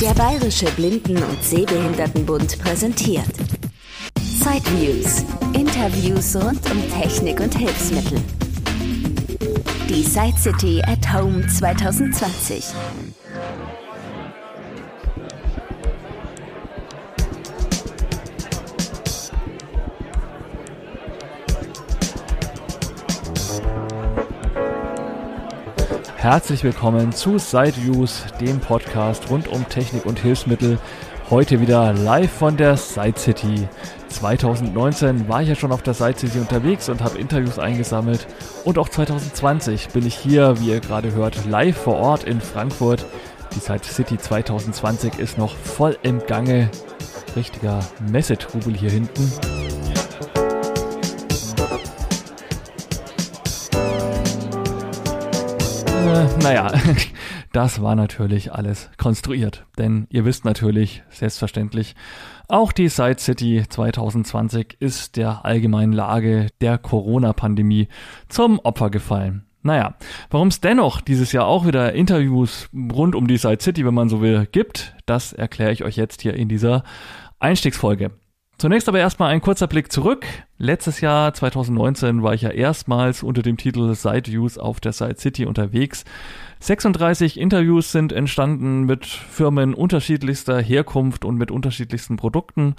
Der Bayerische Blinden- und Sehbehindertenbund präsentiert Sideviews. Interviews rund um Technik und Hilfsmittel. Die Side City at Home 2020. Herzlich willkommen zu SideViews, dem Podcast rund um Technik und Hilfsmittel. Heute wieder live von der Side City. 2019 war ich ja schon auf der Side City unterwegs und habe Interviews eingesammelt. Und auch 2020 bin ich hier, wie ihr gerade hört, live vor Ort in Frankfurt. Die Side City 2020 ist noch voll im Gange. Richtiger Messetrubel hier hinten. Äh, naja, das war natürlich alles konstruiert. Denn ihr wisst natürlich, selbstverständlich, auch die Side City 2020 ist der allgemeinen Lage der Corona-Pandemie zum Opfer gefallen. Naja, warum es dennoch dieses Jahr auch wieder Interviews rund um die Side City, wenn man so will, gibt, das erkläre ich euch jetzt hier in dieser Einstiegsfolge. Zunächst aber erstmal ein kurzer Blick zurück. Letztes Jahr, 2019, war ich ja erstmals unter dem Titel Side Views auf der Side City unterwegs. 36 Interviews sind entstanden mit Firmen unterschiedlichster Herkunft und mit unterschiedlichsten Produkten.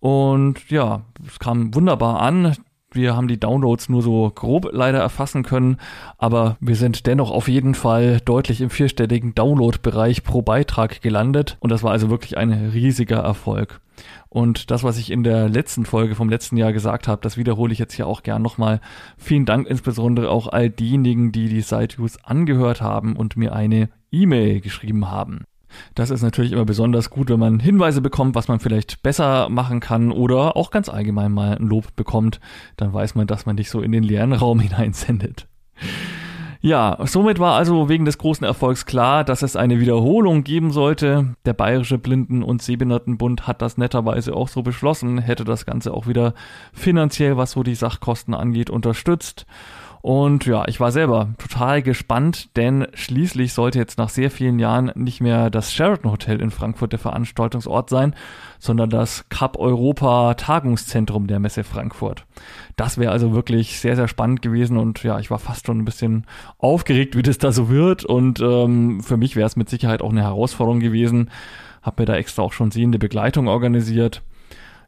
Und ja, es kam wunderbar an. Wir haben die Downloads nur so grob leider erfassen können, aber wir sind dennoch auf jeden Fall deutlich im vierstelligen Download-Bereich pro Beitrag gelandet und das war also wirklich ein riesiger Erfolg. Und das, was ich in der letzten Folge vom letzten Jahr gesagt habe, das wiederhole ich jetzt hier auch gern nochmal. Vielen Dank insbesondere auch all diejenigen, die die Site Use angehört haben und mir eine E-Mail geschrieben haben. Das ist natürlich immer besonders gut, wenn man Hinweise bekommt, was man vielleicht besser machen kann oder auch ganz allgemein mal ein Lob bekommt. Dann weiß man, dass man nicht so in den leeren Raum hineinsendet. Ja, somit war also wegen des großen Erfolgs klar, dass es eine Wiederholung geben sollte. Der Bayerische Blinden- und Sehbehindertenbund hat das netterweise auch so beschlossen, hätte das Ganze auch wieder finanziell, was so die Sachkosten angeht, unterstützt. Und ja, ich war selber total gespannt, denn schließlich sollte jetzt nach sehr vielen Jahren nicht mehr das Sheraton Hotel in Frankfurt der Veranstaltungsort sein, sondern das Cup Europa Tagungszentrum der Messe Frankfurt. Das wäre also wirklich sehr, sehr spannend gewesen und ja, ich war fast schon ein bisschen aufgeregt, wie das da so wird. Und ähm, für mich wäre es mit Sicherheit auch eine Herausforderung gewesen. Hab mir da extra auch schon sehende Begleitung organisiert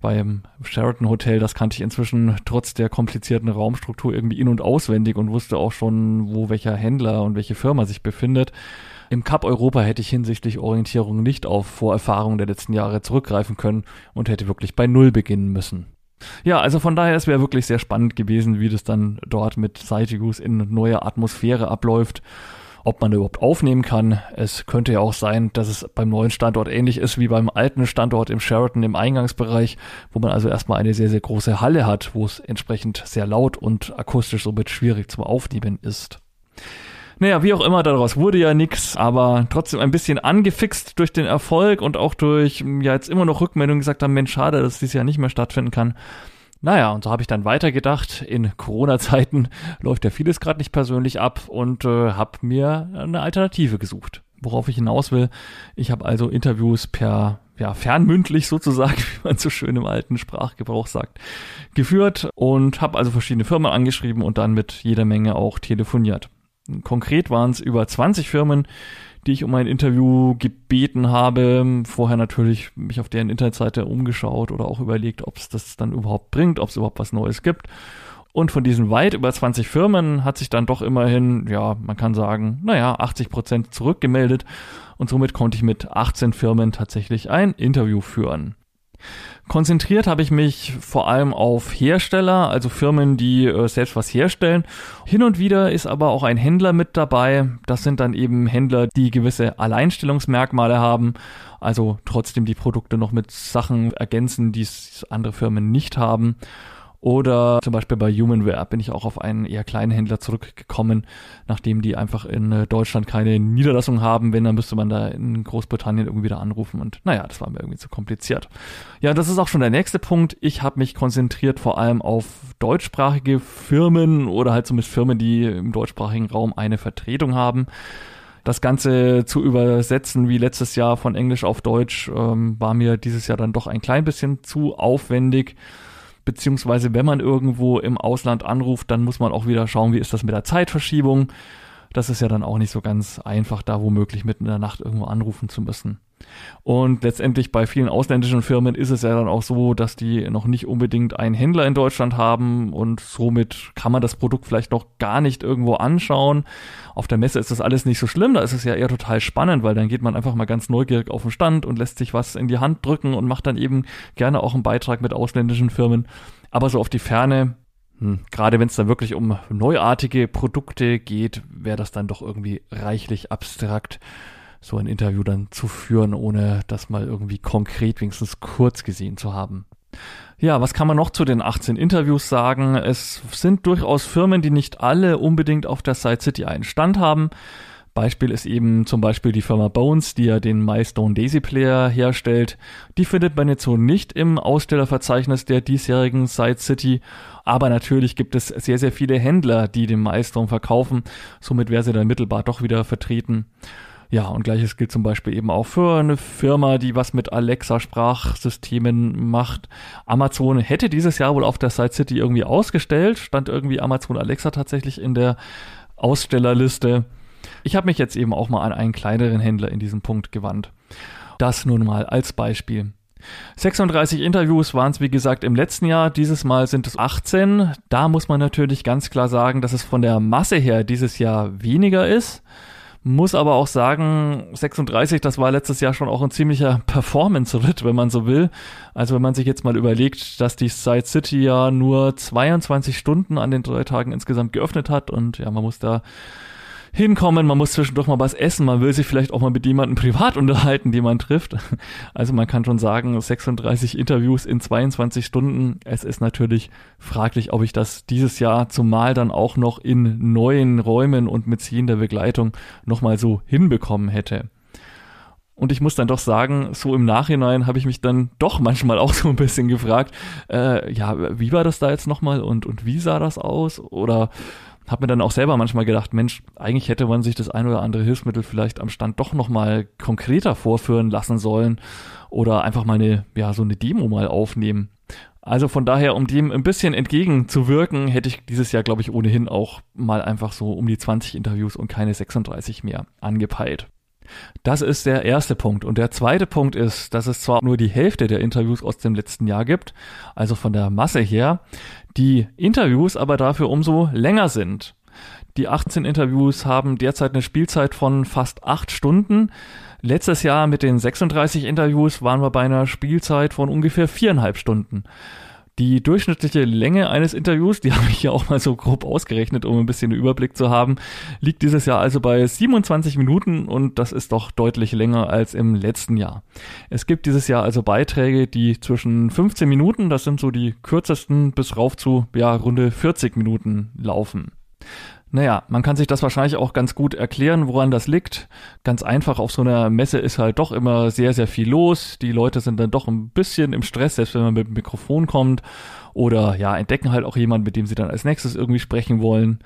beim Sheraton Hotel, das kannte ich inzwischen trotz der komplizierten Raumstruktur irgendwie in- und auswendig und wusste auch schon, wo welcher Händler und welche Firma sich befindet. Im Cup Europa hätte ich hinsichtlich Orientierung nicht auf Vorerfahrungen der letzten Jahre zurückgreifen können und hätte wirklich bei Null beginnen müssen. Ja, also von daher, es wäre wirklich sehr spannend gewesen, wie das dann dort mit Sitegoose in neuer Atmosphäre abläuft ob man überhaupt aufnehmen kann. Es könnte ja auch sein, dass es beim neuen Standort ähnlich ist wie beim alten Standort im Sheraton im Eingangsbereich, wo man also erstmal eine sehr, sehr große Halle hat, wo es entsprechend sehr laut und akustisch somit schwierig zum Aufnehmen ist. Naja, wie auch immer, daraus wurde ja nichts, aber trotzdem ein bisschen angefixt durch den Erfolg und auch durch ja jetzt immer noch Rückmeldungen gesagt haben, Mensch, schade, dass dies ja nicht mehr stattfinden kann. Naja, und so habe ich dann weitergedacht. In Corona-Zeiten läuft ja vieles gerade nicht persönlich ab und äh, habe mir eine Alternative gesucht. Worauf ich hinaus will, ich habe also Interviews per ja, fernmündlich sozusagen, wie man so schön im alten Sprachgebrauch sagt, geführt und habe also verschiedene Firmen angeschrieben und dann mit jeder Menge auch telefoniert. Konkret waren es über 20 Firmen, die ich um ein Interview gebeten habe. Vorher natürlich mich auf deren Internetseite umgeschaut oder auch überlegt, ob es das dann überhaupt bringt, ob es überhaupt was Neues gibt. Und von diesen weit über 20 Firmen hat sich dann doch immerhin, ja, man kann sagen, naja, 80 Prozent zurückgemeldet. Und somit konnte ich mit 18 Firmen tatsächlich ein Interview führen. Konzentriert habe ich mich vor allem auf Hersteller, also Firmen, die äh, selbst was herstellen. Hin und wieder ist aber auch ein Händler mit dabei. Das sind dann eben Händler, die gewisse Alleinstellungsmerkmale haben, also trotzdem die Produkte noch mit Sachen ergänzen, die andere Firmen nicht haben. Oder zum Beispiel bei Humanware bin ich auch auf einen eher kleinen Händler zurückgekommen, nachdem die einfach in äh, Deutschland keine Niederlassung haben. Wenn, dann müsste man da in Großbritannien irgendwie wieder anrufen. Und naja, das war mir irgendwie zu kompliziert. Ja, das ist auch schon der nächste Punkt. Ich habe mich konzentriert vor allem auf deutschsprachige Firmen oder halt zumindest Firmen, die im deutschsprachigen Raum eine Vertretung haben. Das Ganze zu übersetzen wie letztes Jahr von Englisch auf Deutsch ähm, war mir dieses Jahr dann doch ein klein bisschen zu aufwendig. Beziehungsweise wenn man irgendwo im Ausland anruft, dann muss man auch wieder schauen, wie ist das mit der Zeitverschiebung. Das ist ja dann auch nicht so ganz einfach, da womöglich mitten in der Nacht irgendwo anrufen zu müssen. Und letztendlich bei vielen ausländischen Firmen ist es ja dann auch so, dass die noch nicht unbedingt einen Händler in Deutschland haben und somit kann man das Produkt vielleicht noch gar nicht irgendwo anschauen. Auf der Messe ist das alles nicht so schlimm, da ist es ja eher total spannend, weil dann geht man einfach mal ganz neugierig auf den Stand und lässt sich was in die Hand drücken und macht dann eben gerne auch einen Beitrag mit ausländischen Firmen. Aber so auf die Ferne, hm, gerade wenn es dann wirklich um neuartige Produkte geht, wäre das dann doch irgendwie reichlich abstrakt so ein Interview dann zu führen, ohne das mal irgendwie konkret wenigstens kurz gesehen zu haben. Ja, was kann man noch zu den 18 Interviews sagen? Es sind durchaus Firmen, die nicht alle unbedingt auf der Side City einen Stand haben. Beispiel ist eben zum Beispiel die Firma Bones, die ja den Milestone Daisy Player herstellt. Die findet man jetzt so nicht im Ausstellerverzeichnis der diesjährigen Side City. Aber natürlich gibt es sehr, sehr viele Händler, die den Milestone verkaufen. Somit wäre sie dann mittelbar doch wieder vertreten. Ja, und gleiches gilt zum Beispiel eben auch für eine Firma, die was mit Alexa-Sprachsystemen macht. Amazon hätte dieses Jahr wohl auf der Side City irgendwie ausgestellt, stand irgendwie Amazon Alexa tatsächlich in der Ausstellerliste. Ich habe mich jetzt eben auch mal an einen kleineren Händler in diesem Punkt gewandt. Das nun mal als Beispiel. 36 Interviews waren es, wie gesagt, im letzten Jahr. Dieses Mal sind es 18. Da muss man natürlich ganz klar sagen, dass es von der Masse her dieses Jahr weniger ist. Muss aber auch sagen, 36, das war letztes Jahr schon auch ein ziemlicher Performance-Ritt, wenn man so will. Also wenn man sich jetzt mal überlegt, dass die Side City ja nur 22 Stunden an den drei Tagen insgesamt geöffnet hat und ja, man muss da hinkommen, man muss zwischendurch mal was essen, man will sich vielleicht auch mal mit jemandem privat unterhalten, die man trifft. Also man kann schon sagen, 36 Interviews in 22 Stunden. Es ist natürlich fraglich, ob ich das dieses Jahr zumal dann auch noch in neuen Räumen und mit ziehender Begleitung nochmal so hinbekommen hätte. Und ich muss dann doch sagen, so im Nachhinein habe ich mich dann doch manchmal auch so ein bisschen gefragt, äh, ja, wie war das da jetzt nochmal und, und wie sah das aus? Oder habe mir dann auch selber manchmal gedacht, Mensch, eigentlich hätte man sich das ein oder andere Hilfsmittel vielleicht am Stand doch nochmal konkreter vorführen lassen sollen oder einfach mal eine, ja, so eine Demo mal aufnehmen. Also von daher, um dem ein bisschen entgegenzuwirken, hätte ich dieses Jahr, glaube ich, ohnehin auch mal einfach so um die 20 Interviews und keine 36 mehr angepeilt. Das ist der erste Punkt. Und der zweite Punkt ist, dass es zwar nur die Hälfte der Interviews aus dem letzten Jahr gibt, also von der Masse her, die Interviews aber dafür umso länger sind. Die 18 Interviews haben derzeit eine Spielzeit von fast acht Stunden. Letztes Jahr mit den 36 Interviews waren wir bei einer Spielzeit von ungefähr viereinhalb Stunden. Die durchschnittliche Länge eines Interviews, die habe ich ja auch mal so grob ausgerechnet, um ein bisschen einen Überblick zu haben, liegt dieses Jahr also bei 27 Minuten und das ist doch deutlich länger als im letzten Jahr. Es gibt dieses Jahr also Beiträge, die zwischen 15 Minuten, das sind so die kürzesten, bis rauf zu ja, runde 40 Minuten laufen. Naja, man kann sich das wahrscheinlich auch ganz gut erklären, woran das liegt. Ganz einfach, auf so einer Messe ist halt doch immer sehr, sehr viel los. Die Leute sind dann doch ein bisschen im Stress, selbst wenn man mit dem Mikrofon kommt. Oder ja, entdecken halt auch jemanden, mit dem sie dann als nächstes irgendwie sprechen wollen.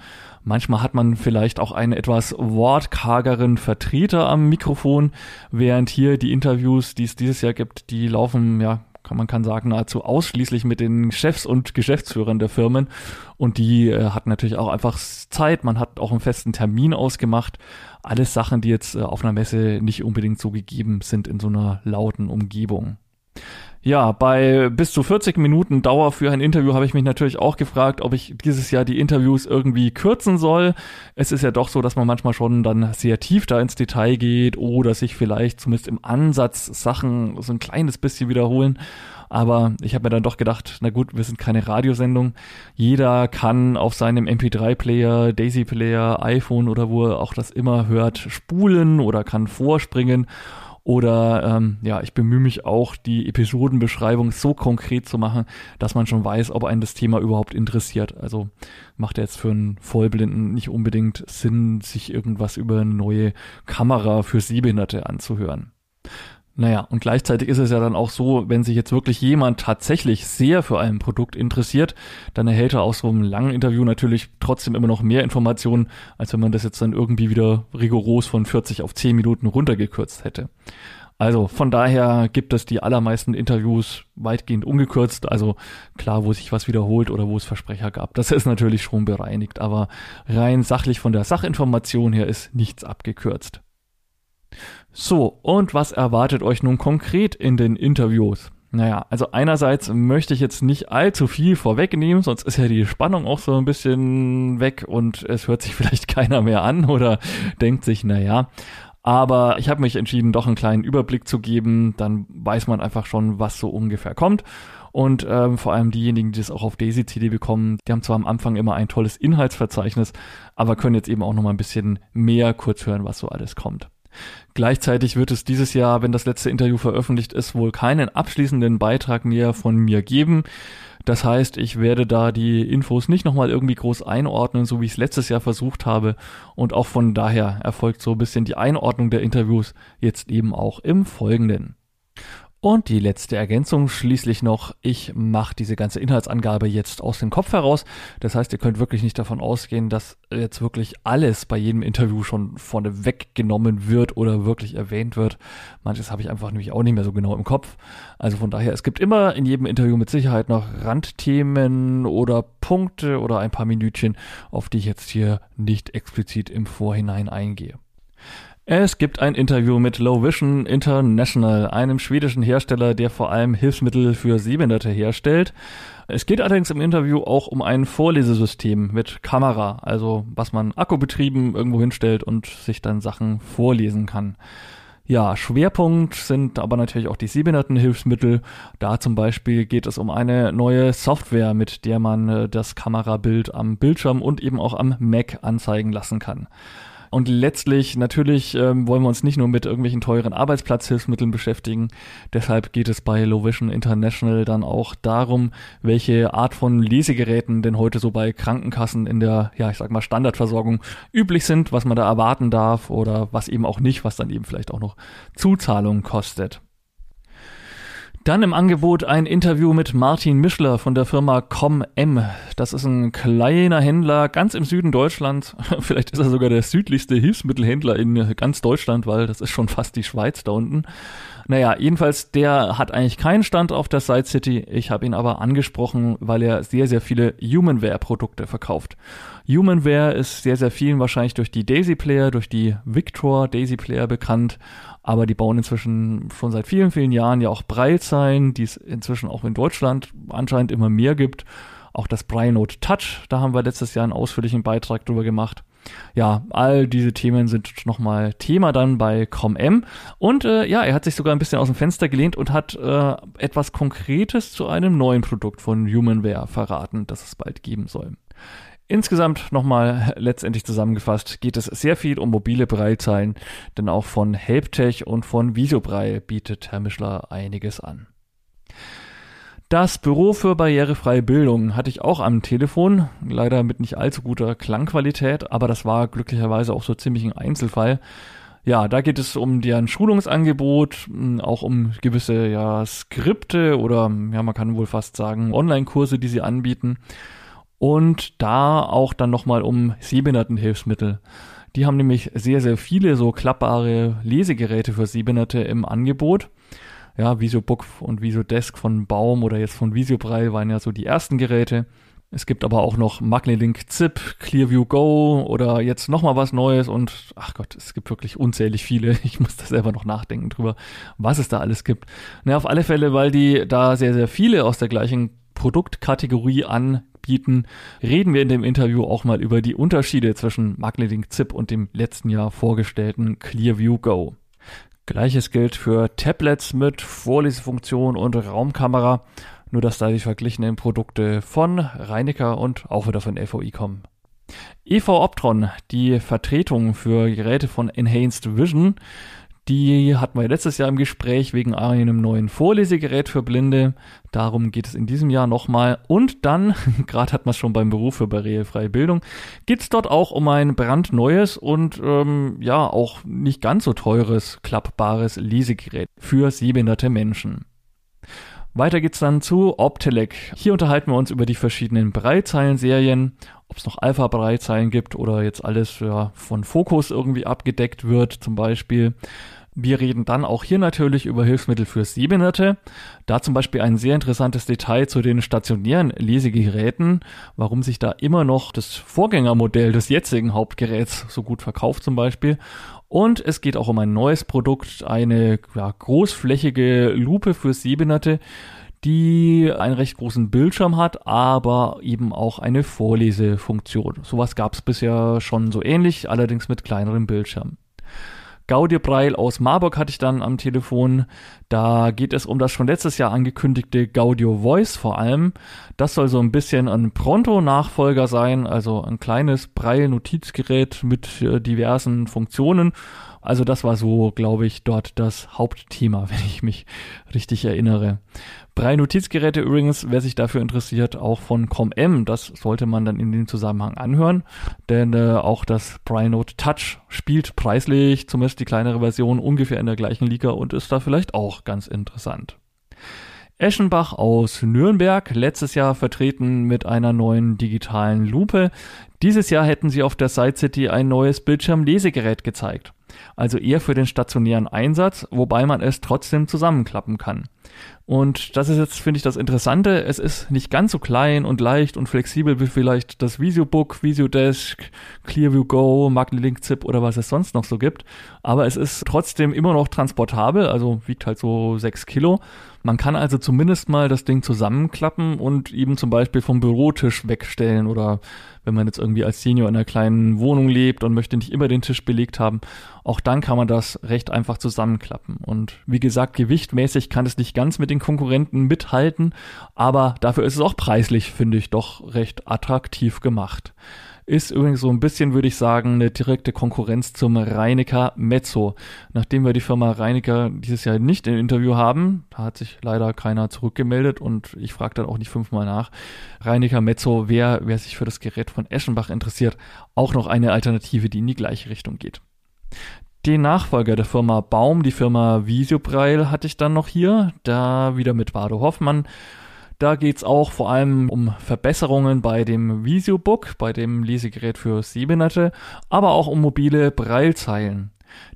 Manchmal hat man vielleicht auch einen etwas wortkargeren Vertreter am Mikrofon, während hier die Interviews, die es dieses Jahr gibt, die laufen ja kann man kann sagen, nahezu ausschließlich mit den Chefs und Geschäftsführern der Firmen. Und die äh, hatten natürlich auch einfach Zeit. Man hat auch einen festen Termin ausgemacht. Alles Sachen, die jetzt äh, auf einer Messe nicht unbedingt so gegeben sind in so einer lauten Umgebung. Ja, bei bis zu 40 Minuten Dauer für ein Interview habe ich mich natürlich auch gefragt, ob ich dieses Jahr die Interviews irgendwie kürzen soll. Es ist ja doch so, dass man manchmal schon dann sehr tief da ins Detail geht oder sich vielleicht zumindest im Ansatz Sachen so ein kleines bisschen wiederholen. Aber ich habe mir dann doch gedacht, na gut, wir sind keine Radiosendung. Jeder kann auf seinem MP3-Player, Daisy-Player, iPhone oder wo er auch das immer hört, spulen oder kann vorspringen oder ähm, ja, ich bemühe mich auch, die Episodenbeschreibung so konkret zu machen, dass man schon weiß, ob einen das Thema überhaupt interessiert. Also macht jetzt für einen Vollblinden nicht unbedingt Sinn, sich irgendwas über eine neue Kamera für Sehbehinderte anzuhören. Naja, und gleichzeitig ist es ja dann auch so, wenn sich jetzt wirklich jemand tatsächlich sehr für ein Produkt interessiert, dann erhält er aus so einem langen Interview natürlich trotzdem immer noch mehr Informationen, als wenn man das jetzt dann irgendwie wieder rigoros von 40 auf 10 Minuten runtergekürzt hätte. Also von daher gibt es die allermeisten Interviews weitgehend ungekürzt. Also klar, wo sich was wiederholt oder wo es Versprecher gab. Das ist natürlich schon bereinigt, aber rein sachlich von der Sachinformation her ist nichts abgekürzt. So, und was erwartet euch nun konkret in den Interviews? Naja, also einerseits möchte ich jetzt nicht allzu viel vorwegnehmen, sonst ist ja die Spannung auch so ein bisschen weg und es hört sich vielleicht keiner mehr an oder denkt sich, naja. Aber ich habe mich entschieden, doch einen kleinen Überblick zu geben, dann weiß man einfach schon, was so ungefähr kommt. Und ähm, vor allem diejenigen, die es auch auf Daisy CD bekommen, die haben zwar am Anfang immer ein tolles Inhaltsverzeichnis, aber können jetzt eben auch noch mal ein bisschen mehr kurz hören, was so alles kommt. Gleichzeitig wird es dieses Jahr, wenn das letzte Interview veröffentlicht ist, wohl keinen abschließenden Beitrag mehr von mir geben. Das heißt, ich werde da die Infos nicht nochmal irgendwie groß einordnen, so wie ich es letztes Jahr versucht habe. Und auch von daher erfolgt so ein bisschen die Einordnung der Interviews jetzt eben auch im Folgenden. Und die letzte Ergänzung schließlich noch, ich mache diese ganze Inhaltsangabe jetzt aus dem Kopf heraus. Das heißt, ihr könnt wirklich nicht davon ausgehen, dass jetzt wirklich alles bei jedem Interview schon vorne weggenommen wird oder wirklich erwähnt wird. Manches habe ich einfach nämlich auch nicht mehr so genau im Kopf. Also von daher, es gibt immer in jedem Interview mit Sicherheit noch Randthemen oder Punkte oder ein paar Minütchen, auf die ich jetzt hier nicht explizit im Vorhinein eingehe. Es gibt ein Interview mit Low Vision International, einem schwedischen Hersteller, der vor allem Hilfsmittel für Sehbehinderte herstellt. Es geht allerdings im Interview auch um ein Vorlesesystem mit Kamera, also was man akkubetrieben irgendwo hinstellt und sich dann Sachen vorlesen kann. Ja, Schwerpunkt sind aber natürlich auch die Sehbehindertenhilfsmittel. Da zum Beispiel geht es um eine neue Software, mit der man äh, das Kamerabild am Bildschirm und eben auch am Mac anzeigen lassen kann. Und letztlich, natürlich ähm, wollen wir uns nicht nur mit irgendwelchen teuren Arbeitsplatzhilfsmitteln beschäftigen. Deshalb geht es bei Low Vision International dann auch darum, welche Art von Lesegeräten denn heute so bei Krankenkassen in der, ja, ich sag mal, Standardversorgung üblich sind, was man da erwarten darf oder was eben auch nicht, was dann eben vielleicht auch noch Zuzahlung kostet. Dann im Angebot ein Interview mit Martin Mischler von der Firma ComM. Das ist ein kleiner Händler ganz im Süden Deutschlands. Vielleicht ist er sogar der südlichste Hilfsmittelhändler in ganz Deutschland, weil das ist schon fast die Schweiz da unten. Naja, jedenfalls, der hat eigentlich keinen Stand auf der Side City. Ich habe ihn aber angesprochen, weil er sehr, sehr viele Humanware-Produkte verkauft. Humanware ist sehr, sehr vielen wahrscheinlich durch die Daisy Player, durch die Victor Daisy Player bekannt aber die bauen inzwischen schon seit vielen, vielen Jahren ja auch Braillezeilen, die es inzwischen auch in Deutschland anscheinend immer mehr gibt. Auch das Braille Note Touch, da haben wir letztes Jahr einen ausführlichen Beitrag drüber gemacht. Ja, all diese Themen sind nochmal Thema dann bei ComM. Und äh, ja, er hat sich sogar ein bisschen aus dem Fenster gelehnt und hat äh, etwas Konkretes zu einem neuen Produkt von Humanware verraten, das es bald geben soll. Insgesamt nochmal letztendlich zusammengefasst geht es sehr viel um mobile Breilzeilen, denn auch von Helptech und von Visobrei bietet Herr Mischler einiges an. Das Büro für barrierefreie Bildung hatte ich auch am Telefon, leider mit nicht allzu guter Klangqualität, aber das war glücklicherweise auch so ziemlich ein Einzelfall. Ja, da geht es um deren Schulungsangebot, auch um gewisse ja, Skripte oder ja, man kann wohl fast sagen Online-Kurse, die sie anbieten und da auch dann nochmal um Sehbehindertenhilfsmittel. Die haben nämlich sehr, sehr viele so klappbare Lesegeräte für Sehbehinderte im Angebot. Ja, VisioBook und VisioDesk von Baum oder jetzt von VisioBraille waren ja so die ersten Geräte. Es gibt aber auch noch MagneLink Zip, Clearview Go oder jetzt nochmal was Neues und ach Gott, es gibt wirklich unzählig viele. Ich muss da selber noch nachdenken drüber, was es da alles gibt. Na, auf alle Fälle, weil die da sehr, sehr viele aus der gleichen Produktkategorie an bieten, reden wir in dem Interview auch mal über die Unterschiede zwischen Magnetic Zip und dem letzten Jahr vorgestellten Clearview Go. Gleiches gilt für Tablets mit Vorlesefunktion und Raumkamera, nur dass da die verglichenen Produkte von Reinecker und auch wieder von FOI kommen. EV Optron, die Vertretung für Geräte von Enhanced Vision, Die hatten wir letztes Jahr im Gespräch wegen einem neuen Vorlesegerät für Blinde. Darum geht es in diesem Jahr nochmal. Und dann, gerade hat man es schon beim Beruf für barrierefreie Bildung, geht es dort auch um ein brandneues und ähm, ja auch nicht ganz so teures, klappbares Lesegerät für sehbehinderte Menschen. Weiter geht's dann zu Optelec. Hier unterhalten wir uns über die verschiedenen Breitzeilen-Serien, ob es noch Alpha-Breitzeilen gibt oder jetzt alles ja, von Fokus irgendwie abgedeckt wird, zum Beispiel. Wir reden dann auch hier natürlich über Hilfsmittel für Sehbehinderte. Da zum Beispiel ein sehr interessantes Detail zu den stationären Lesegeräten, warum sich da immer noch das Vorgängermodell des jetzigen Hauptgeräts so gut verkauft zum Beispiel. Und es geht auch um ein neues Produkt, eine ja, großflächige Lupe für Sehbehinderte, die einen recht großen Bildschirm hat, aber eben auch eine Vorlesefunktion. Sowas gab es bisher schon so ähnlich, allerdings mit kleinerem Bildschirm. Gaudio Breil aus Marburg hatte ich dann am Telefon. Da geht es um das schon letztes Jahr angekündigte Gaudio Voice vor allem. Das soll so ein bisschen ein Pronto-Nachfolger sein, also ein kleines Breil-Notizgerät mit äh, diversen Funktionen. Also das war so, glaube ich, dort das Hauptthema, wenn ich mich richtig erinnere. Drei Notizgeräte übrigens, wer sich dafür interessiert, auch von ComM. Das sollte man dann in dem Zusammenhang anhören, denn äh, auch das Note Touch spielt preislich, zumindest die kleinere Version, ungefähr in der gleichen Liga und ist da vielleicht auch ganz interessant. Eschenbach aus Nürnberg, letztes Jahr vertreten mit einer neuen digitalen Lupe. Dieses Jahr hätten sie auf der Side City ein neues Bildschirmlesegerät gezeigt. Also eher für den stationären Einsatz, wobei man es trotzdem zusammenklappen kann. Und das ist jetzt, finde ich, das Interessante. Es ist nicht ganz so klein und leicht und flexibel wie vielleicht das VisioBook, VisioDesk, Clearview Go, Magnelink Zip oder was es sonst noch so gibt. Aber es ist trotzdem immer noch transportabel, also wiegt halt so sechs Kilo. Man kann also zumindest mal das Ding zusammenklappen und eben zum Beispiel vom Bürotisch wegstellen oder wenn man jetzt irgendwie als Senior in einer kleinen Wohnung lebt und möchte nicht immer den Tisch belegt haben, auch dann kann man das recht einfach zusammenklappen. Und wie gesagt, gewichtmäßig kann es nicht ganz mit den Konkurrenten mithalten, aber dafür ist es auch preislich, finde ich, doch recht attraktiv gemacht. Ist übrigens so ein bisschen, würde ich sagen, eine direkte Konkurrenz zum Reinecker Mezzo. Nachdem wir die Firma Reinecker dieses Jahr nicht im Interview haben, da hat sich leider keiner zurückgemeldet und ich frage dann auch nicht fünfmal nach. Reinecker Mezzo, wer, wer sich für das Gerät von Eschenbach interessiert, auch noch eine Alternative, die in die gleiche Richtung geht. Den Nachfolger der Firma Baum, die Firma Visiobreil, hatte ich dann noch hier, da wieder mit Bardo Hoffmann da geht's auch vor allem um Verbesserungen bei dem VisioBook, bei dem Lesegerät für Sehbehinderte, aber auch um mobile Braillezeilen.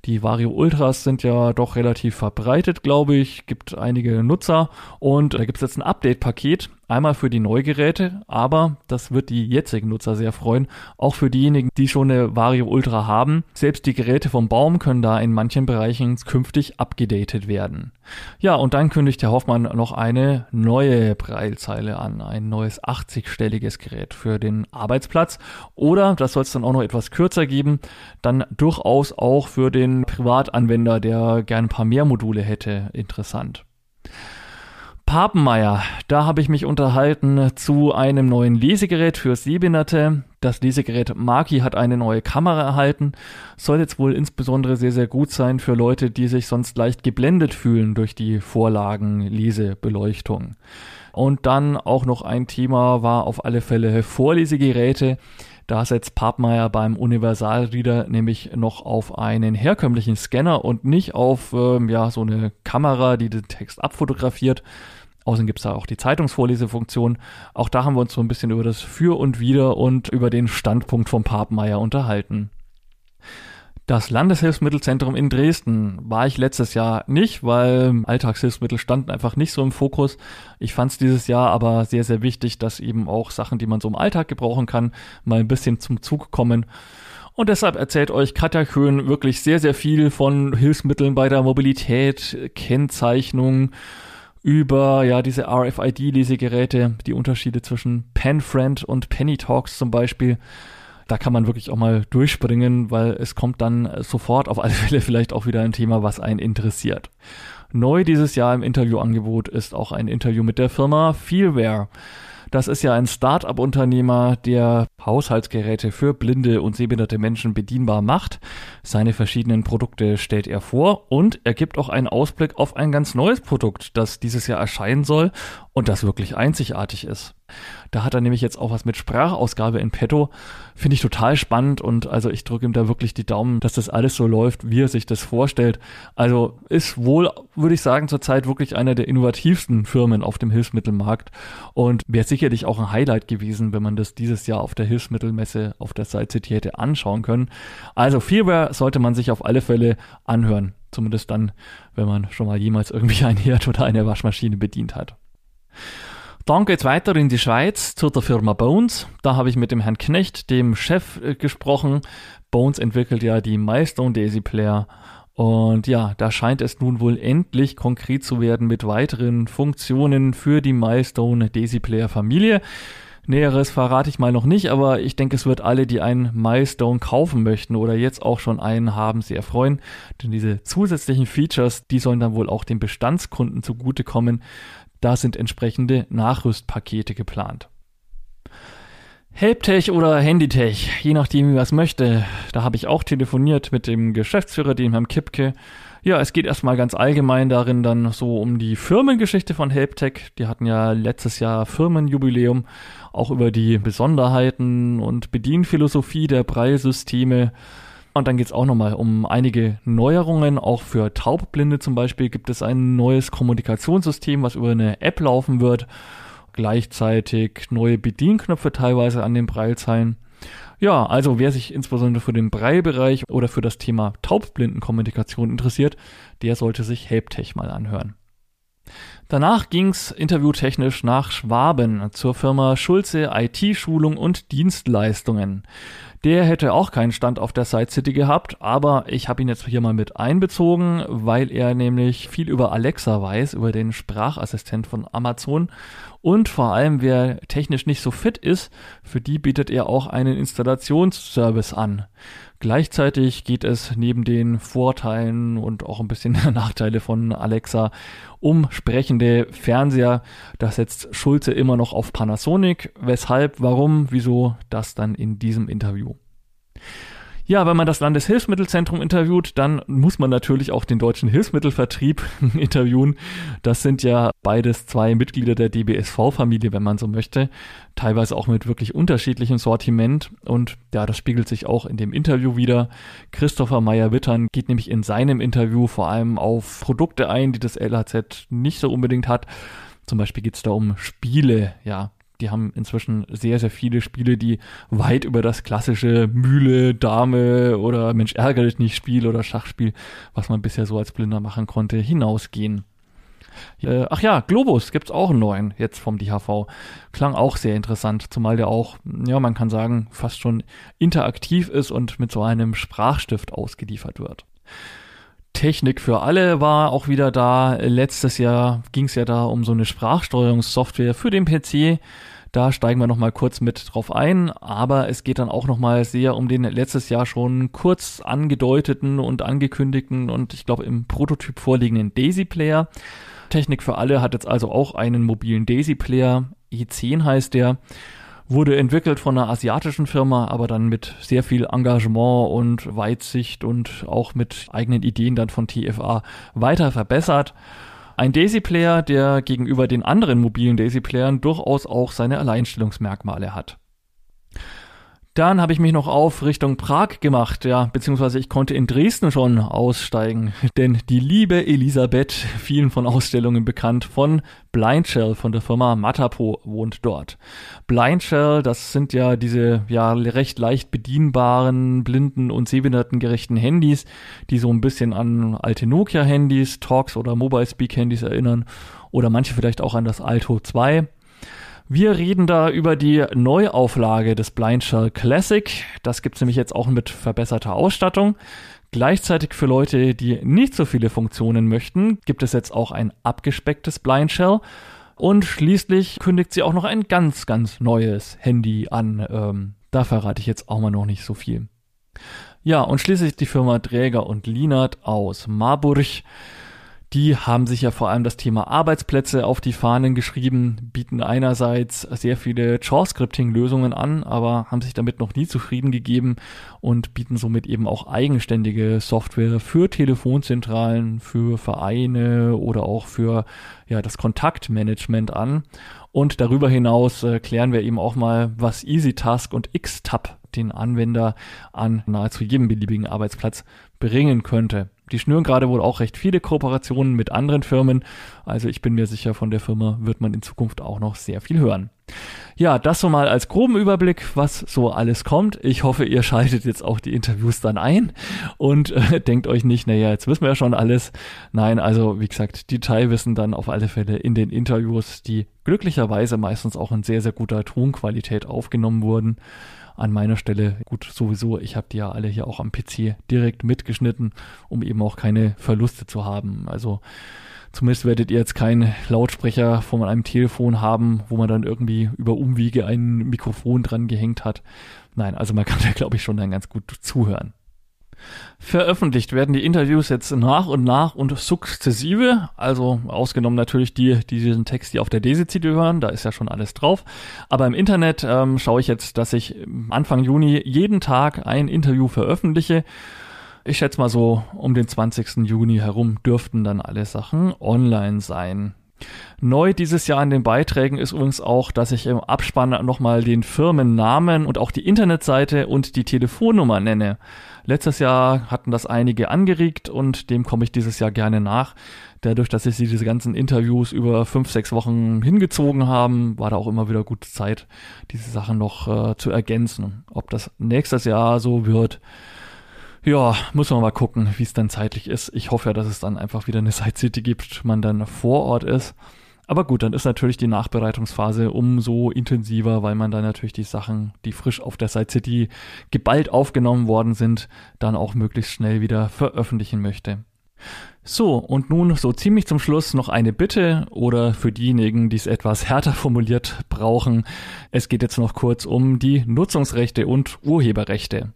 Die Vario Ultras sind ja doch relativ verbreitet, glaube ich, gibt einige Nutzer und da gibt es jetzt ein Update-Paket, einmal für die Neugeräte, aber das wird die jetzigen Nutzer sehr freuen, auch für diejenigen, die schon eine Vario Ultra haben. Selbst die Geräte vom Baum können da in manchen Bereichen künftig abgedatet werden. Ja, und dann kündigt Herr Hoffmann noch eine neue Breilzeile an, ein neues 80-stelliges Gerät für den Arbeitsplatz oder, das soll es dann auch noch etwas kürzer geben, dann durchaus auch für den Privatanwender, der gern ein paar mehr Module hätte, interessant. Papenmeier, da habe ich mich unterhalten zu einem neuen Lesegerät für Sehbehinderte. Das Lesegerät Maki hat eine neue Kamera erhalten, soll jetzt wohl insbesondere sehr, sehr gut sein für Leute, die sich sonst leicht geblendet fühlen durch die Vorlagen Lesebeleuchtung. Und dann auch noch ein Thema war auf alle Fälle Vorlesegeräte. Da setzt Papmeier beim Universalreader nämlich noch auf einen herkömmlichen Scanner und nicht auf ähm, ja, so eine Kamera, die den Text abfotografiert. Außerdem gibt es da auch die Zeitungsvorlesefunktion. Auch da haben wir uns so ein bisschen über das Für und Wider und über den Standpunkt von Papmeier unterhalten. Das Landeshilfsmittelzentrum in Dresden war ich letztes Jahr nicht, weil Alltagshilfsmittel standen einfach nicht so im Fokus. Ich fand es dieses Jahr aber sehr, sehr wichtig, dass eben auch Sachen, die man so im Alltag gebrauchen kann, mal ein bisschen zum Zug kommen. Und deshalb erzählt euch Katja Köhn wirklich sehr, sehr viel von Hilfsmitteln bei der Mobilität, Kennzeichnung, über ja diese RFID-Lesegeräte, die Unterschiede zwischen PenFriend und Penny Talks zum Beispiel da kann man wirklich auch mal durchspringen, weil es kommt dann sofort auf alle Fälle vielleicht auch wieder ein Thema, was einen interessiert. Neu dieses Jahr im Interviewangebot ist auch ein Interview mit der Firma Feelware. Das ist ja ein Start-up-Unternehmer, der Haushaltsgeräte für blinde und sehbehinderte Menschen bedienbar macht. Seine verschiedenen Produkte stellt er vor und er gibt auch einen Ausblick auf ein ganz neues Produkt, das dieses Jahr erscheinen soll und das wirklich einzigartig ist. Da hat er nämlich jetzt auch was mit Sprachausgabe in petto. Finde ich total spannend und also ich drücke ihm da wirklich die Daumen, dass das alles so läuft, wie er sich das vorstellt. Also ist wohl, würde ich sagen, zurzeit wirklich einer der innovativsten Firmen auf dem Hilfsmittelmarkt und wäre sicherlich auch ein Highlight gewesen, wenn man das dieses Jahr auf der Hilfsmittelmesse auf der Site City hätte anschauen können. Also Fearware sollte man sich auf alle Fälle anhören. Zumindest dann, wenn man schon mal jemals irgendwie ein Herd oder eine Waschmaschine bedient hat. Dann geht's weiter in die Schweiz zu der Firma Bones. Da habe ich mit dem Herrn Knecht, dem Chef, äh, gesprochen. Bones entwickelt ja die Milestone Daisy Player. Und ja, da scheint es nun wohl endlich konkret zu werden mit weiteren Funktionen für die Milestone Daisy Player Familie. Näheres verrate ich mal noch nicht, aber ich denke, es wird alle, die einen Milestone kaufen möchten oder jetzt auch schon einen haben, sehr freuen. Denn diese zusätzlichen Features, die sollen dann wohl auch den Bestandskunden zugutekommen. Da sind entsprechende Nachrüstpakete geplant. Helptech oder Handytech, je nachdem, wie man es möchte. Da habe ich auch telefoniert mit dem Geschäftsführer, dem Herrn Kipke. Ja, es geht erstmal ganz allgemein darin dann so um die Firmengeschichte von Helptech. Die hatten ja letztes Jahr Firmenjubiläum, auch über die Besonderheiten und Bedienphilosophie der Preissysteme und dann geht es auch nochmal um einige Neuerungen. Auch für Taubblinde zum Beispiel gibt es ein neues Kommunikationssystem, was über eine App laufen wird. Gleichzeitig neue Bedienknöpfe teilweise an den Breilzeilen. Ja, also wer sich insbesondere für den Breilbereich oder für das Thema Taubblindenkommunikation interessiert, der sollte sich Helptech mal anhören. Danach ging's interviewtechnisch nach Schwaben zur Firma Schulze IT-Schulung und Dienstleistungen. Der hätte auch keinen Stand auf der Side City gehabt, aber ich habe ihn jetzt hier mal mit einbezogen, weil er nämlich viel über Alexa weiß, über den Sprachassistent von Amazon. Und vor allem, wer technisch nicht so fit ist, für die bietet er auch einen Installationsservice an. Gleichzeitig geht es neben den Vorteilen und auch ein bisschen Nachteile von Alexa um sprechende Fernseher. Das setzt Schulze immer noch auf Panasonic. Weshalb, warum, wieso, das dann in diesem Interview. Ja, wenn man das Landeshilfsmittelzentrum interviewt, dann muss man natürlich auch den deutschen Hilfsmittelvertrieb interviewen. Das sind ja beides zwei Mitglieder der DBSV-Familie, wenn man so möchte. Teilweise auch mit wirklich unterschiedlichem Sortiment. Und ja, das spiegelt sich auch in dem Interview wieder. Christopher Meyer-Wittern geht nämlich in seinem Interview vor allem auf Produkte ein, die das LHZ nicht so unbedingt hat. Zum Beispiel geht es da um Spiele, ja, die haben inzwischen sehr, sehr viele Spiele, die weit über das klassische Mühle, Dame oder Mensch ärgere dich nicht Spiel oder Schachspiel, was man bisher so als Blinder machen konnte, hinausgehen. Äh, ach ja, Globus gibt's auch einen neuen jetzt vom DHV. Klang auch sehr interessant, zumal der auch, ja, man kann sagen, fast schon interaktiv ist und mit so einem Sprachstift ausgeliefert wird. Technik für alle war auch wieder da. Letztes Jahr ging es ja da um so eine Sprachsteuerungssoftware für den PC. Da steigen wir nochmal kurz mit drauf ein, aber es geht dann auch nochmal sehr um den letztes Jahr schon kurz angedeuteten und angekündigten und ich glaube im Prototyp vorliegenden Daisy Player. Technik für alle hat jetzt also auch einen mobilen Daisy Player. E10 heißt der wurde entwickelt von einer asiatischen Firma, aber dann mit sehr viel Engagement und Weitsicht und auch mit eigenen Ideen dann von TFA weiter verbessert. Ein Daisy-Player, der gegenüber den anderen mobilen Daisy-Playern durchaus auch seine Alleinstellungsmerkmale hat. Dann habe ich mich noch auf Richtung Prag gemacht, ja, beziehungsweise ich konnte in Dresden schon aussteigen, denn die liebe Elisabeth, vielen von Ausstellungen bekannt, von Blindshell von der Firma Matapo wohnt dort. Blindshell, das sind ja diese ja recht leicht bedienbaren blinden und sehbehindertengerechten Handys, die so ein bisschen an alte Nokia Handys, Talks oder Mobile Speak Handys erinnern oder manche vielleicht auch an das Alto 2. Wir reden da über die Neuauflage des Blind Shell Classic. Das gibt's nämlich jetzt auch mit verbesserter Ausstattung. Gleichzeitig für Leute, die nicht so viele Funktionen möchten, gibt es jetzt auch ein abgespecktes Blind Shell. Und schließlich kündigt sie auch noch ein ganz, ganz neues Handy an. Ähm, da verrate ich jetzt auch mal noch nicht so viel. Ja, und schließlich die Firma Träger und Linert aus Marburg Die haben sich ja vor allem das Thema Arbeitsplätze auf die Fahnen geschrieben, bieten einerseits sehr viele JavaScripting-Lösungen an, aber haben sich damit noch nie zufrieden gegeben und bieten somit eben auch eigenständige Software für Telefonzentralen, für Vereine oder auch für ja, das Kontaktmanagement an. Und darüber hinaus äh, klären wir eben auch mal, was EasyTask und Xtab den Anwender an nahezu jedem beliebigen Arbeitsplatz bringen könnte. Die schnüren gerade wohl auch recht viele Kooperationen mit anderen Firmen. Also ich bin mir sicher, von der Firma wird man in Zukunft auch noch sehr viel hören. Ja, das so mal als groben Überblick, was so alles kommt. Ich hoffe, ihr schaltet jetzt auch die Interviews dann ein und äh, denkt euch nicht, naja, jetzt wissen wir ja schon alles. Nein, also wie gesagt, Detailwissen dann auf alle Fälle in den Interviews, die glücklicherweise meistens auch in sehr, sehr guter Tonqualität aufgenommen wurden an meiner Stelle. Gut, sowieso, ich habe die ja alle hier auch am PC direkt mitgeschnitten, um eben auch keine Verluste zu haben. Also zumindest werdet ihr jetzt keinen Lautsprecher von einem Telefon haben, wo man dann irgendwie über Umwege ein Mikrofon dran gehängt hat. Nein, also man kann da glaube ich schon dann ganz gut zuhören. Veröffentlicht werden die Interviews jetzt nach und nach und sukzessive, also ausgenommen natürlich die, die diesen Text hier auf der Desi-CD hören, da ist ja schon alles drauf. Aber im Internet ähm, schaue ich jetzt, dass ich Anfang Juni jeden Tag ein Interview veröffentliche. Ich schätze mal so, um den 20. Juni herum dürften dann alle Sachen online sein. Neu dieses Jahr in den Beiträgen ist übrigens auch, dass ich im Abspann nochmal den Firmennamen und auch die Internetseite und die Telefonnummer nenne. Letztes Jahr hatten das einige angeregt und dem komme ich dieses Jahr gerne nach. Dadurch, dass sich diese ganzen Interviews über fünf, sechs Wochen hingezogen haben, war da auch immer wieder gute Zeit, diese Sachen noch äh, zu ergänzen. Ob das nächstes Jahr so wird, ja, muss man mal gucken, wie es dann zeitlich ist. Ich hoffe ja, dass es dann einfach wieder eine Side City gibt, man dann vor Ort ist. Aber gut, dann ist natürlich die Nachbereitungsphase umso intensiver, weil man dann natürlich die Sachen, die frisch auf der Side City geballt aufgenommen worden sind, dann auch möglichst schnell wieder veröffentlichen möchte. So, und nun so ziemlich zum Schluss noch eine Bitte oder für diejenigen, die es etwas härter formuliert brauchen. Es geht jetzt noch kurz um die Nutzungsrechte und Urheberrechte.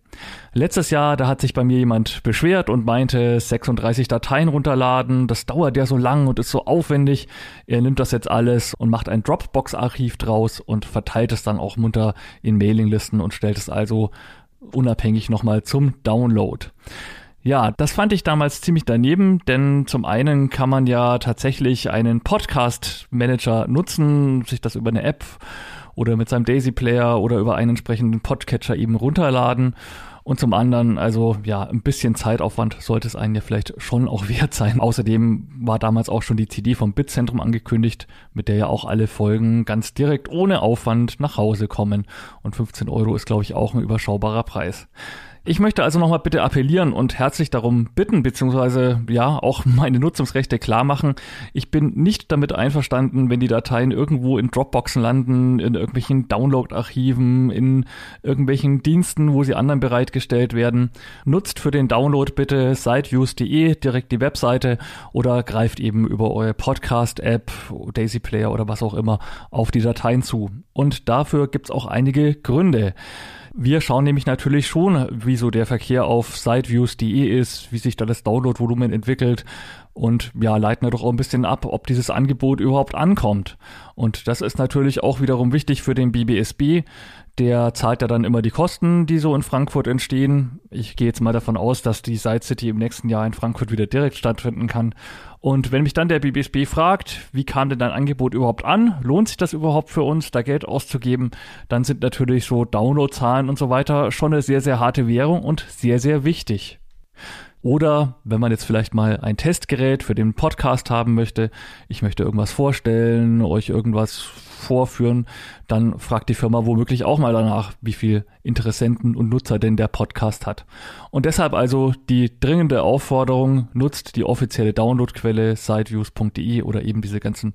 Letztes Jahr, da hat sich bei mir jemand beschwert und meinte, 36 Dateien runterladen, das dauert ja so lang und ist so aufwendig. Er nimmt das jetzt alles und macht ein Dropbox-Archiv draus und verteilt es dann auch munter in Mailinglisten und stellt es also unabhängig nochmal zum Download. Ja, das fand ich damals ziemlich daneben, denn zum einen kann man ja tatsächlich einen Podcast-Manager nutzen, sich das über eine App oder mit seinem Daisy Player oder über einen entsprechenden Podcatcher eben runterladen. Und zum anderen, also ja, ein bisschen Zeitaufwand sollte es einen ja vielleicht schon auch wert sein. Außerdem war damals auch schon die CD vom Bitzentrum angekündigt, mit der ja auch alle Folgen ganz direkt ohne Aufwand nach Hause kommen. Und 15 Euro ist, glaube ich, auch ein überschaubarer Preis. Ich möchte also nochmal bitte appellieren und herzlich darum bitten, beziehungsweise ja auch meine Nutzungsrechte klar machen. Ich bin nicht damit einverstanden, wenn die Dateien irgendwo in Dropboxen landen, in irgendwelchen Download-Archiven, in irgendwelchen Diensten, wo sie anderen bereitgestellt werden. Nutzt für den Download bitte siteviews.de direkt die Webseite oder greift eben über eure Podcast-App, Daisy Player oder was auch immer auf die Dateien zu. Und dafür gibt's auch einige Gründe. Wir schauen nämlich natürlich schon, wie so der Verkehr auf siteviews.de ist, wie sich da das Downloadvolumen entwickelt und ja, leiten wir doch auch ein bisschen ab, ob dieses Angebot überhaupt ankommt. Und das ist natürlich auch wiederum wichtig für den BBSB. Der zahlt ja dann immer die Kosten, die so in Frankfurt entstehen. Ich gehe jetzt mal davon aus, dass die Site City im nächsten Jahr in Frankfurt wieder direkt stattfinden kann. Und wenn mich dann der BBSB fragt, wie kam denn dein Angebot überhaupt an? Lohnt sich das überhaupt für uns, da Geld auszugeben? Dann sind natürlich so Downloadzahlen und so weiter schon eine sehr, sehr harte Währung und sehr, sehr wichtig. Oder wenn man jetzt vielleicht mal ein Testgerät für den Podcast haben möchte, ich möchte irgendwas vorstellen, euch irgendwas vorführen, dann fragt die Firma womöglich auch mal danach, wie viel Interessenten und Nutzer denn der Podcast hat. Und deshalb also die dringende Aufforderung, nutzt die offizielle Downloadquelle siteviews.de oder eben diese ganzen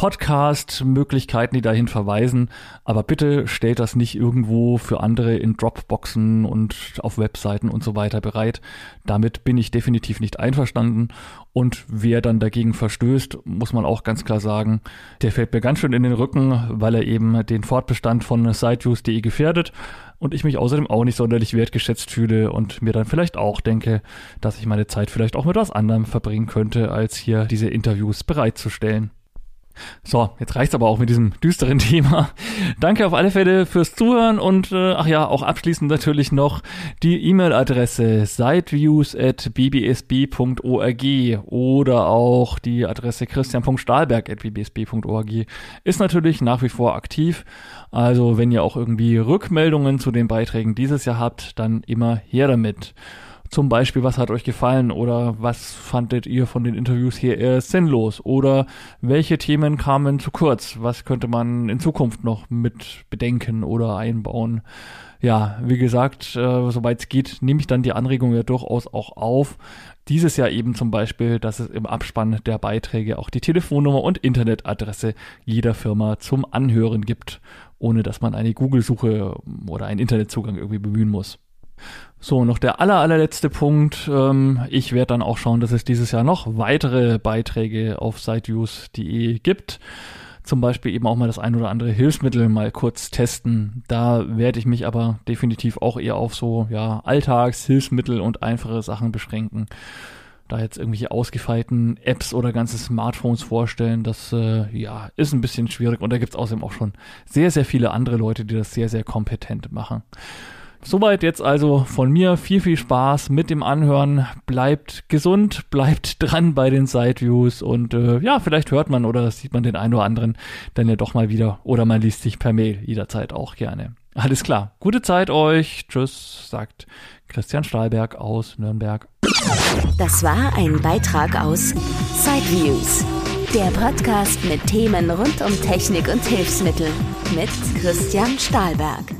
Podcast-Möglichkeiten, die dahin verweisen. Aber bitte stellt das nicht irgendwo für andere in Dropboxen und auf Webseiten und so weiter bereit. Damit bin ich definitiv nicht einverstanden. Und wer dann dagegen verstößt, muss man auch ganz klar sagen, der fällt mir ganz schön in den Rücken, weil er eben den Fortbestand von siteviews.de gefährdet und ich mich außerdem auch nicht sonderlich wertgeschätzt fühle und mir dann vielleicht auch denke, dass ich meine Zeit vielleicht auch mit was anderem verbringen könnte, als hier diese Interviews bereitzustellen. So, jetzt reicht's aber auch mit diesem düsteren Thema. Danke auf alle Fälle fürs Zuhören und äh, ach ja, auch abschließend natürlich noch die E-Mail-Adresse siteviews@bbsb.org oder auch die Adresse christian.stahlberg@bbsb.org ist natürlich nach wie vor aktiv. Also, wenn ihr auch irgendwie Rückmeldungen zu den Beiträgen dieses Jahr habt, dann immer her damit. Zum Beispiel, was hat euch gefallen oder was fandet ihr von den Interviews hier eher sinnlos oder welche Themen kamen zu kurz? Was könnte man in Zukunft noch mit bedenken oder einbauen? Ja, wie gesagt, äh, soweit es geht, nehme ich dann die Anregung ja durchaus auch auf. Dieses Jahr eben zum Beispiel, dass es im Abspann der Beiträge auch die Telefonnummer und Internetadresse jeder Firma zum Anhören gibt, ohne dass man eine Google-Suche oder einen Internetzugang irgendwie bemühen muss. So, noch der aller, allerletzte Punkt. Ähm, ich werde dann auch schauen, dass es dieses Jahr noch weitere Beiträge auf siteviews.de gibt. Zum Beispiel eben auch mal das ein oder andere Hilfsmittel mal kurz testen. Da werde ich mich aber definitiv auch eher auf so, ja, Alltagshilfsmittel und einfache Sachen beschränken. Da jetzt irgendwelche ausgefeilten Apps oder ganze Smartphones vorstellen, das äh, ja ist ein bisschen schwierig und da gibt es außerdem auch schon sehr, sehr viele andere Leute, die das sehr, sehr kompetent machen. Soweit jetzt also von mir. Viel, viel Spaß mit dem Anhören. Bleibt gesund, bleibt dran bei den Sideviews und äh, ja, vielleicht hört man oder sieht man den einen oder anderen dann ja doch mal wieder oder man liest sich per Mail jederzeit auch gerne. Alles klar. Gute Zeit euch. Tschüss, sagt Christian Stahlberg aus Nürnberg. Das war ein Beitrag aus Sideviews, der Podcast mit Themen rund um Technik und Hilfsmittel mit Christian Stahlberg.